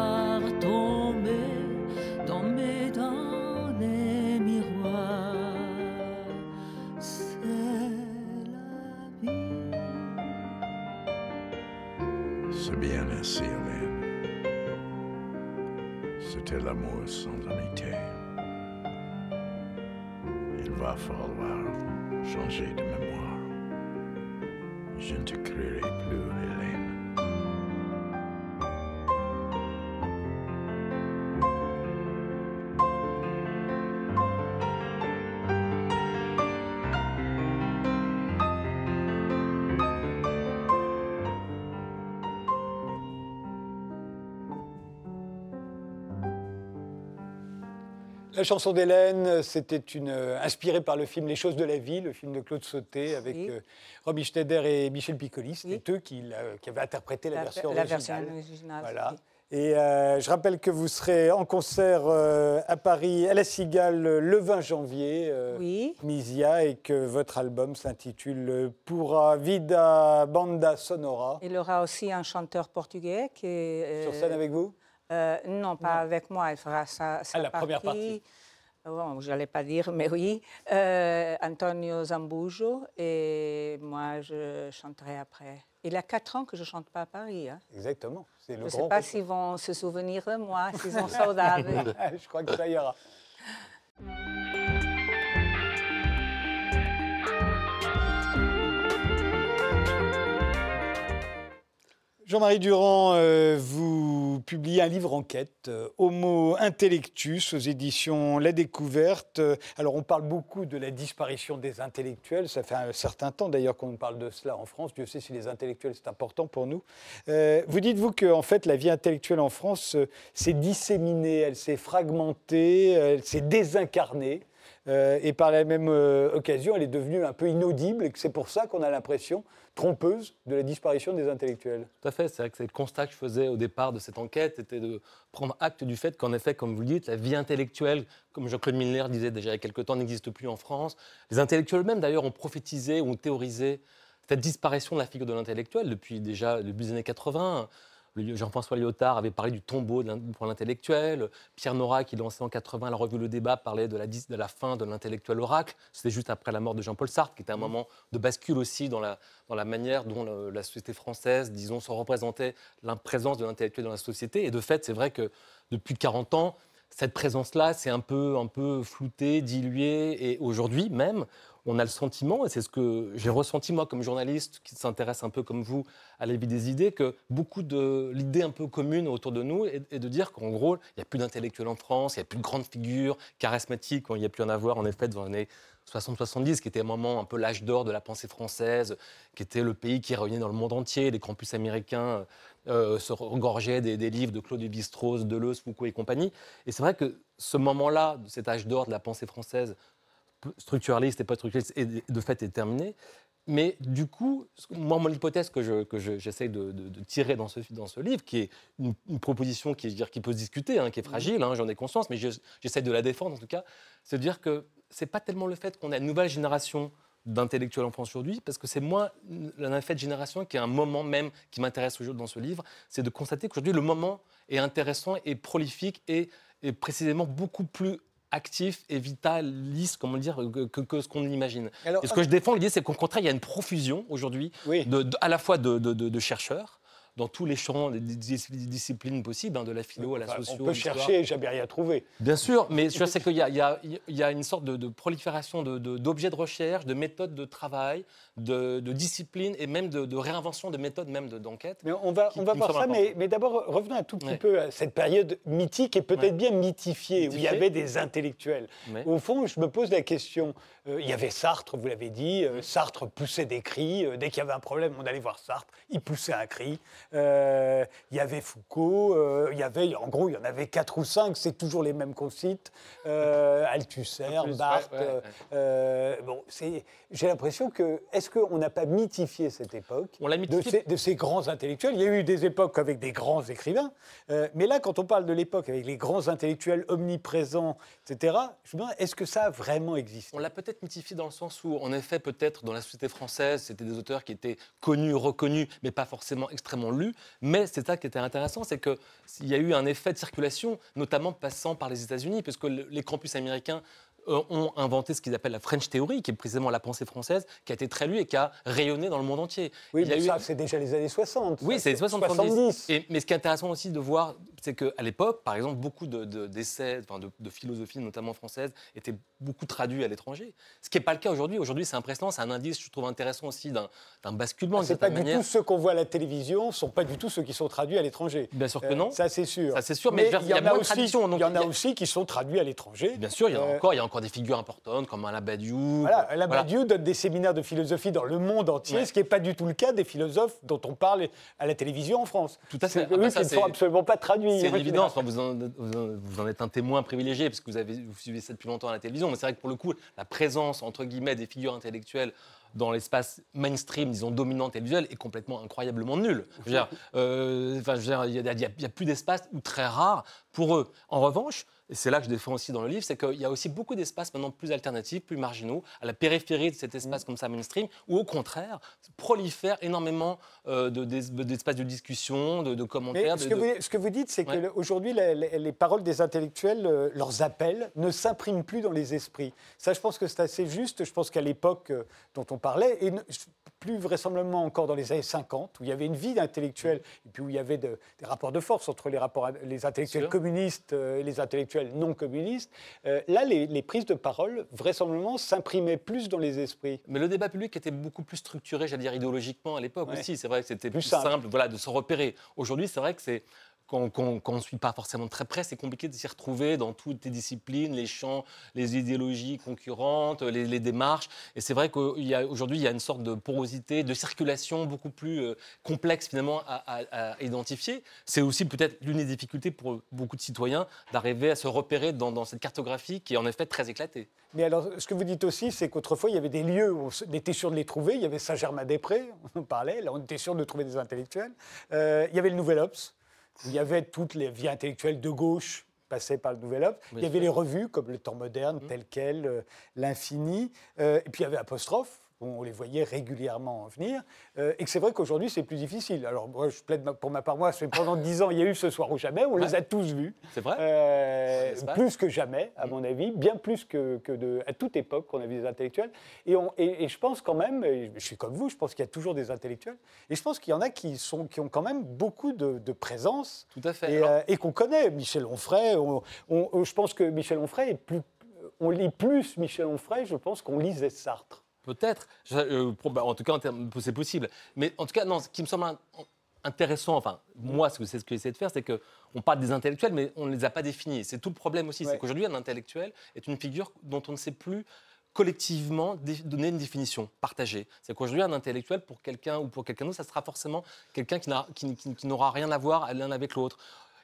La chanson d'Hélène, c'était une euh, inspirée par le film Les choses de la vie, le film de Claude Sauté avec Oui. euh, Robbie Schneider et Michel Piccoli. C'était Oui. eux qui, avaient interprété la, La- version la originale. version originale, Voilà. Et euh, je rappelle que vous serez en concert euh, à Paris, à la Cigale, le 20 janvier. euh, Oui. Misia, et que votre album s'intitule Pura Vida Banda Sonora. Il y aura aussi un chanteur portugais qui est. Sur euh, scène avec vous? Euh, Non, pas avec moi. Il fera sa, sa Ah, la première partie. Bon, je n'allais pas dire, mais oui. Euh, Antonio Zambujo et moi, je chanterai après. Il y a quatre ans que je ne chante pas à Paris. hein. Exactement. C'est Je le ne sais pas s'ils vont se souvenir de moi, s'ils ont saudade. je crois que ça ira. Jean-Marie Durand, euh, vous publiez un livre enquête, euh, Homo Intellectus, aux éditions La Découverte. Euh, Alors, on parle beaucoup de la disparition des intellectuels. Ça fait un certain temps, d'ailleurs, qu'on parle de cela en France. Dieu sait si les intellectuels, c'est important pour nous. Vous dites-vous que, en fait, la vie intellectuelle en France s'est disséminée, elle s'est fragmentée, elle s'est désincarnée. Euh, et par la même euh, occasion, elle est devenue un peu inaudible et c'est pour ça qu'on a l'impression trompeuse de la disparition des intellectuels. Tout à fait, c'est vrai que c'est le constat que je faisais au départ de cette enquête, c'était de prendre acte du fait qu'en effet, comme vous le dites, la vie intellectuelle, comme Jean-Claude Milner disait déjà il y a quelque temps, n'existe plus en France. Les intellectuels eux-mêmes, d'ailleurs, ont prophétisé ont théorisé cette disparition de la figure de l'intellectuel depuis déjà le début des années 80. Jean-François Lyotard avait parlé du tombeau pour l'intellectuel. Pierre Nora, qui lançait en 80 la revue Le Débat, parlait de la, dis- de la fin de l'intellectuel oracle. C'était juste après la mort de Jean-Paul Sartre, qui était un moment de bascule aussi dans la, dans la manière dont le- la société française, disons, se représentait la présence de l'intellectuel dans la société. Et de fait, c'est vrai que depuis 40 ans, cette présence-là, c'est un peu, un peu floutée, diluée. Et aujourd'hui même, on a le sentiment, et c'est ce que j'ai ressenti moi comme journaliste qui s'intéresse un peu comme vous à la vie des idées, que beaucoup de l'idée un peu commune autour de nous est, de dire qu'en gros, il n'y a plus d'intellectuels en France, il n'y a plus de grandes figures charismatiques, il n'y a plus en avoir en effet dans les années 60-70, qui était un moment un peu l'âge d'or de la pensée française, qui était le pays qui réunit dans le monde entier, les campus américains euh, se regorgeaient des, livres de Claude Lévi-Strauss, Deleuze, Foucault et compagnie. Et c'est vrai que ce moment-là, cet âge d'or de la pensée française, structuraliste et pas structuraliste, est de fait est terminé. Mais du coup, moi, mon hypothèse que je- que je- de, tirer dans ce, dans ce livre, qui est une, proposition qui, je veux dire, qui peut se discuter, hein, qui est fragile, hein, j'en ai conscience, mais je- j'essaie de la défendre en tout cas, c'est de dire que c'est pas tellement le fait qu'on a une nouvelle génération d'intellectuels en France aujourd'hui, parce que c'est moins la de génération qui est un moment même qui m'intéresse aujourd'hui dans ce livre, c'est de constater qu'aujourd'hui le moment est intéressant et prolifique et, et précisément beaucoup plus actif et vitaliste, comment dire, que, que- ce qu'on imagine. Alors, et ce que je défends, l'idée, c'est qu'au contraire, il y a une profusion aujourd'hui, Oui. de- de- à la fois de- de chercheurs, dans tous les champs, des dis- disciplines possibles, hein, de la philo à la Enfin, socio. on peut chercher, jamais rien trouvé. Bien sûr, mais je sais qu'il y, y y a une sorte de, de prolifération de- de- d'objets de, recherche, de méthodes de travail, de, de disciplines et même de, de réinvention de méthodes même de- d'enquête. Mais on va, Qui- on va voir ça, mais, important. mais d'abord revenons un tout petit Ouais. peu à cette période mythique et peut-être Ouais. bien mythifiée, où il y avait des intellectuels. Ouais. Au fond, je me pose la question, euh, il y avait Sartre, vous l'avez dit, euh, Sartre poussait des cris, euh, dès qu'il y avait un problème, on allait voir Sartre, il poussait un cri. Euh, il y avait Foucault, euh, il y avait, en gros, il y en avait quatre ou cinq, c'est toujours les mêmes qu'on cite, euh, Althusser, Barthes. ouais, ouais. euh, bon, c'est- j'ai l'impression que, est-ce qu'on n'a pas mythifié cette époque On l'a de ces, de ces grands intellectuels? Il y a eu des époques avec des grands écrivains, euh, mais là, quand on parle de l'époque avec les grands intellectuels omniprésents, etc., je me demande, est-ce que ça a vraiment existé? On l'a peut-être mythifié dans le sens où, en effet, peut-être dans la société française, c'était des auteurs qui étaient connus, reconnus, mais pas forcément extrêmement Mais c'est ça qui était intéressant, c'est qu'il y a eu un effet de circulation, notamment passant par les États-Unis, puisque le- les campus américains ont inventé ce qu'ils appellent la French Theory, qui est précisément la pensée française, qui a été très lue et qui a rayonné dans le monde entier. Oui, Il y a mais eu- ça, c'est déjà les années 60. Oui, c'est les 70. 70. Et, mais ce qui est intéressant aussi de voir, c'est qu'à l'époque, par exemple, beaucoup de- de- d'essais, enfin, de, de philosophie, notamment française, étaient beaucoup traduits à l'étranger. Ce qui n'est pas le cas aujourd'hui. Aujourd'hui, c'est impressionnant, c'est un indice, je trouve intéressant aussi, d'un basculement, Ah, C'est pas du tout ceux qu'on voit à la télévision, sont pas du tout ceux qui sont traduits à l'étranger. Bien sûr que Euh, non. Ça, c'est sûr. Ça, c'est sûr, mais il y en a de aussi, y en a qui sont traduits à l'étranger. Bien sûr, il y en a Euh, encore. Il y a encore des figures importantes comme Alain Badiou. Voilà, Alain Voilà. Badiou donne des séminaires de philosophie dans le monde entier, Ouais. ce qui n'est pas du tout le cas des philosophes dont on parle à la télévision en France. Tout à fait. Ah eux ça, qui ne sont absolument pas traduits. C'est une évidence, en- vous en êtes un témoin privilégié parce que vous, avez, vous suivez ça depuis longtemps à la télévision, mais c'est vrai que pour le coup, la présence, entre guillemets, des figures intellectuelles dans l'espace mainstream, disons, dominant télévisuel, est complètement incroyablement dire, euh, il n'y a, a- a plus d'espace, ou très rare, pour eux. En revanche, et c'est là que je défends aussi dans le livre, c'est qu'il y a aussi beaucoup d'espaces maintenant plus alternatifs, plus marginaux, à la périphérie de cet espace comme ça mainstream, où au contraire, prolifèrent énormément euh, de- d'es- d'espaces de discussion, de, commentaires. ce, que vous, ce que vous dites, c'est Ouais. qu'aujourd'hui, les, paroles des intellectuels, euh, leurs appels, ne s'impriment plus dans les esprits. Ça, je pense que c'est assez juste. Je pense qu'à l'époque euh, dont on parlait, et plus vraisemblablement encore dans les années 50, où il y avait une vie d'intellectuels, et puis où il y avait de- des rapports de force entre les, rapports, les intellectuels communistes euh, et les intellectuels non communistes, euh, là, les, les prises de parole, vraisemblablement, s'imprimaient plus dans les esprits. Mais le débat public était beaucoup plus structuré, j'allais dire idéologiquement à l'époque Ouais. aussi. C'est vrai que c'était Plus plus, simple. simple, voilà, de se repérer. Aujourd'hui, c'est vrai que c'est quand, quand- quand on ne suit pas forcément très près, c'est compliqué de s'y retrouver dans toutes les disciplines, les champs, les idéologies concurrentes, les, démarches. Et c'est vrai qu'aujourd'hui, il y a une sorte de porosité, de circulation beaucoup plus euh, complexe finalement à, identifier. C'est aussi peut-être l'une des difficultés pour beaucoup de citoyens d'arriver à se repérer dans, cette cartographie qui est en effet très éclatée. Mais alors, ce que vous dites aussi, c'est qu'autrefois, il y avait des lieux où on était sûr de les trouver. Il y avait Saint-Germain-des-Prés, on parlait, là, on était sûr de trouver des intellectuels. Euh, il y avait le Nouvel Obs, où il y avait toutes les vies intellectuelles de gauche passaient par le Nouvel Obs. il y avait les revues, comme Le Temps moderne, tel quel, euh, L'Infini. Euh, et puis, il y avait Apostrophe, on les voyait régulièrement venir. Euh, et que c'est vrai qu'aujourd'hui, c'est plus difficile. Alors, moi, je plaide pour ma part, moi, c'est pendant dix ans, il y a eu Ce soir ou jamais, on les a tous vus. C'est vrai Euh, plus que jamais, Mm. à mon avis, bien plus que, que de, à toute époque qu'on a vu des intellectuels. Et, on- et- et je pense quand même, je suis comme vous, je pense qu'il y a toujours des intellectuels, et je pense qu'il y en a qui, sont, qui ont quand même beaucoup de, de présence Tout à fait. et, euh, et qu'on connaît. Michel Onfray, on- on- je pense que Michel Onfray est plus. On lit plus Michel Onfray, je pense, qu'on lisait Sartre. Peut-être. Euh, bah, en tout cas, c'est possible. Mais en tout cas, non, ce qui me semble in- intéressant, enfin, moi, ce que- c'est ce que j'essaie de faire, c'est qu'on parle des intellectuels, mais on ne les a pas définis. C'est tout le problème aussi. Ouais. C'est qu'aujourd'hui, un intellectuel est une figure dont on ne sait plus collectivement donner une définition partagée. C'est qu'aujourd'hui, un intellectuel, pour quelqu'un ou pour quelqu'un d'autre, ça sera forcément quelqu'un qui n'aura rien à voir l'un avec l'autre.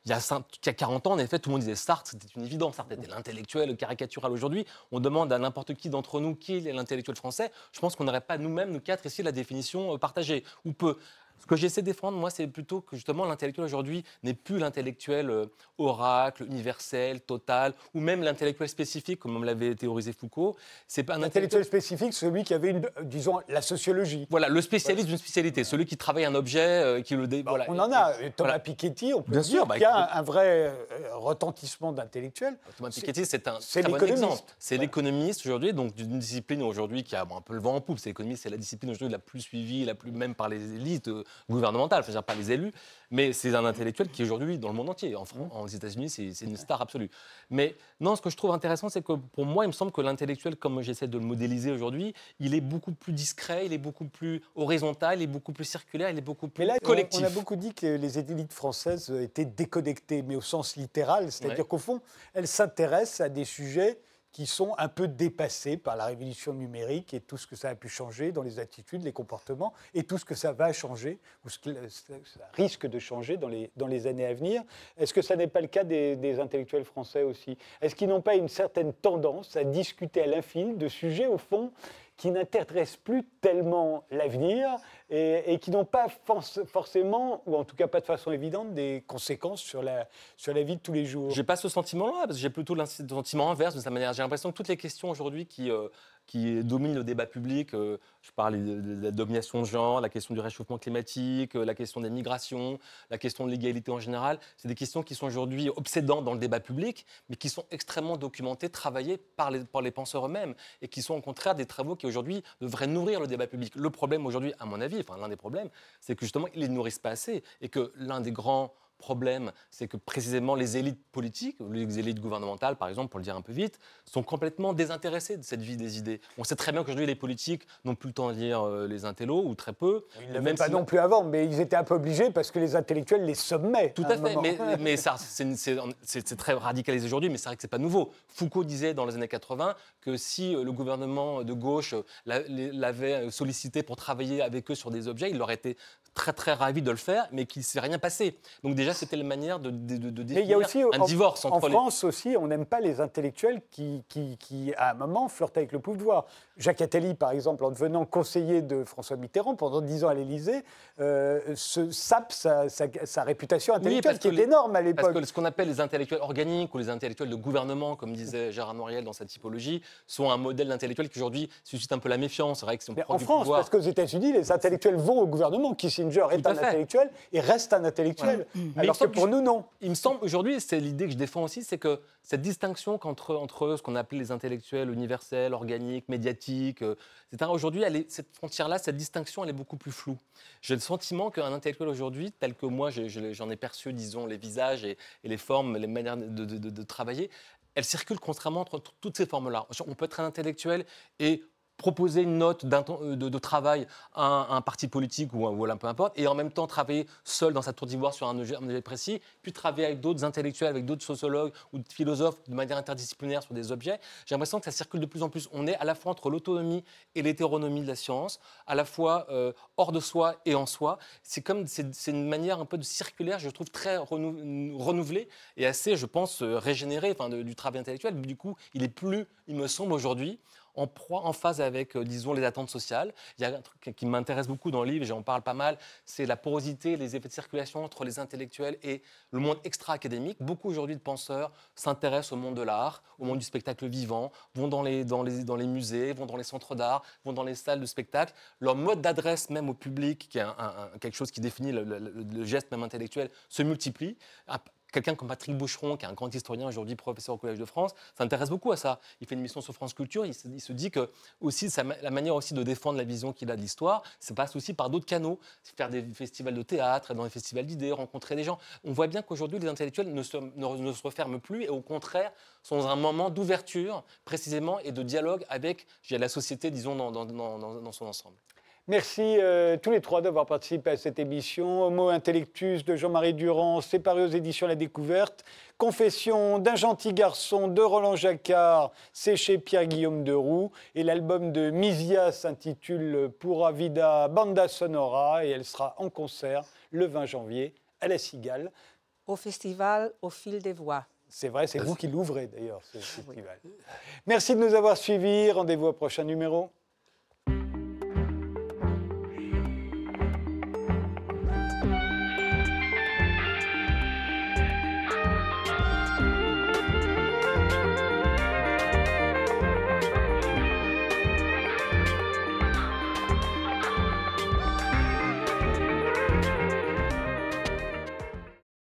Il y, a, cin- il y a 40 ans, en effet, tout le monde disait Sartre, c'était une évidence. Sartre était l'intellectuel caricatural. Aujourd'hui, on demande à n'importe qui d'entre nous qui est l'intellectuel français. Je pense qu'on n'aurait pas nous-mêmes, nous quatre, ici, la définition euh, partagée. Ou peu. Ce que j'essaie de défendre, moi, c'est plutôt que justement l'intellectuel aujourd'hui n'est plus l'intellectuel euh, oracle, universel, total, ou même l'intellectuel spécifique, comme l'avait théorisé Foucault. C'est pas un Intellectuel intellectuel. spécifique, celui qui avait, une, euh, disons, la sociologie. Voilà, le spécialiste d'une spécialité, celui qui travaille un objet, euh, qui le dé... voilà. On en a. Et Thomas Voilà. Piketty, on peut Bien dire sûr, bah, qu'il y a un, un vrai retentissement d'intellectuels. Thomas Piketty, c'est un très bon l'économiste. exemple. C'est Voilà. l'économiste aujourd'hui, donc d'une discipline aujourd'hui qui a bon, un peu le vent en poupe. C'est l'économie, c'est la discipline aujourd'hui la plus suivie, la plus même par les élites, euh, gouvernementale, dire pas les élus, mais c'est un intellectuel qui aujourd'hui dans le monde entier, en France, aux États-Unis, c'est une star absolue. Mais non, ce que je trouve intéressant, c'est que pour moi, il me semble que l'intellectuel, comme j'essaie de le modéliser aujourd'hui, il est beaucoup plus discret, il est beaucoup plus horizontal, il est beaucoup plus circulaire, il est beaucoup plus Mais là, on- collectif. on a beaucoup dit que les élites françaises étaient déconnectées, mais au sens littéral, c'est-à-dire Ouais. qu'au fond, elles s'intéressent à des sujets qui sont un peu dépassés par la révolution numérique et tout ce que ça a pu changer dans les attitudes, les comportements, et tout ce que ça va changer, ou ce que ça risque de changer dans les, dans les années à venir. Est-ce que ça n'est pas le cas des, des intellectuels français aussi? Est-ce qu'ils n'ont pas une certaine tendance à discuter à l'infini de sujets, au fond, qui n'intéressent plus tellement l'avenir et, qui n'ont pas forc- forcément, ou en tout cas pas de façon évidente, des conséquences sur la, sur la vie de tous les jours. J'ai pas ce sentiment-là, parce que j'ai plutôt le sentiment inverse de sa manière. J'ai l'impression que toutes les questions aujourd'hui qui, euh, qui dominent le débat public, euh, je parle de, la domination de genre, la question du réchauffement climatique, euh, la question des migrations, la question de l'égalité en général, c'est des questions qui sont aujourd'hui obsédantes dans le débat public, mais qui sont extrêmement documentées, travaillées par les, par les penseurs eux-mêmes, et qui sont au contraire des travaux qui aujourd'hui devraient nourrir le débat public. Le problème aujourd'hui, à mon avis, enfin l'un des problèmes, c'est que justement, ils ne les nourrissent pas assez, et que l'un des grands problème, c'est que précisément les élites politiques, les élites gouvernementales, par exemple, pour le dire un peu vite, sont complètement désintéressées de cette vie des idées. On sait très bien qu'aujourd'hui, les politiques n'ont plus le temps de lire euh, les intellos, ou très peu. Ils ne l'avaient Même pas si- non plus avant, mais ils étaient un peu obligés parce que les intellectuels les sommaient. Tout à fait, mais, mais ça, c'est- très radicalisé aujourd'hui, mais c'est vrai que c'est pas nouveau. Foucault disait dans les années 80 que si euh, le gouvernement de gauche euh, l'avait sollicité pour travailler avec eux sur des objets, il aurait été très très ravi de le faire, mais qu'il ne s'est rien passé. Donc déjà, c'était une manière de, de, de- de Mais il y a définir aussi un en, divorce en entre les... France aussi, on n'aime pas les intellectuels qui, qui, qui, à un moment, flirtent avec le pouvoir. Jacques Attali, par exemple, en devenant conseiller de François Mitterrand pendant dix ans à l'Élysée, euh, se sape sa, sa- sa réputation intellectuelle, parce qui est les- énorme à Parce l'époque. que ce qu'on appelle les intellectuels organiques ou les intellectuels de gouvernement, comme disait Gérard Noiriel dans sa typologie, sont un modèle d'intellectuel qui aujourd'hui suscite un peu la méfiance. C'est vrai que si on prend en du France, pouvoir- parce qu'aux États-Unis, les intellectuels vont au gouvernement. Kissinger est un fait. intellectuel et reste un intellectuel. Alors que pour nous, non. Il me semble aujourd'hui, c'est l'idée que je défends aussi, c'est que cette distinction qu'entre entre ce qu'on appelait les intellectuels universels, organiques, médiatiques, euh, etc. Aujourd'hui, cette frontière-là, cette distinction, elle est beaucoup plus floue. J'ai le sentiment qu'un intellectuel aujourd'hui, tel que moi je- je- j'en ai perçu, disons, les visages et, et les formes, les manières de, de- de- de travailler, elle circule constamment entre toutes ces formes-là. On peut être un intellectuel et proposer une note euh, de, travail à un, parti politique ou, un- ou à peu importe, et en même temps travailler seul dans sa tour d'ivoire sur un objet, précis, puis travailler avec d'autres intellectuels, avec d'autres sociologues ou philosophes de manière interdisciplinaire sur des objets. J'ai l'impression que ça circule de plus en plus. On est à la fois entre l'autonomie et l'hétéronomie de la science, à la fois euh, hors de soi et en soi. C'est comme c'est une manière un peu de circulaire, je trouve très renou- renouvelée et assez, je pense, euh, régénérée enfin, du travail intellectuel. Du coup, il est plus, il me semble aujourd'hui, en proie, phase avec, euh, disons, les attentes sociales. Il y a un truc qui m'intéresse beaucoup dans le livre, j'en parle pas mal, c'est la porosité, les effets de circulation entre les intellectuels et le monde extra-académique. Beaucoup aujourd'hui de penseurs s'intéressent au monde de l'art, au monde du spectacle vivant, vont dans les, dans les, dans les musées, vont dans les centres d'art, vont dans les salles de spectacle. Leur mode d'adresse même au public, qui est quelque chose qui définit le- le geste même intellectuel, se multiplie. Un- Quelqu'un comme Patrick Boucheron, qui est un grand historien aujourd'hui, professeur au Collège de France, s'intéresse beaucoup à ça. Il fait une mission sur France Culture. Il se, dit que aussi la manière aussi de défendre la vision qu'il a de l'histoire, ça passe aussi par d'autres canaux, faire des festivals de théâtre, dans des festivals d'idées, rencontrer des gens. On voit bien qu'aujourd'hui les intellectuels ne se, ne- se referment plus et au contraire sont dans un moment d'ouverture précisément et de dialogue avec la société, disons, dans son ensemble. Merci euh, tous les trois d'avoir participé à cette émission. Homo Intellectus de Jean-Marie Durand, séparé aux éditions La Découverte. Confession d'un gentil garçon de Roland Jacquard, c'est chez Pierre-Guillaume de Roux. Et l'album de Misia s'intitule Pura Vida Banda Sonora et elle sera en concert le 20 janvier à La Cigale. Au festival Au fil des voix. C'est vrai, c'est vous qui l'ouvrez d'ailleurs, ce festival. Merci de nous avoir suivis. Rendez-vous au prochain numéro.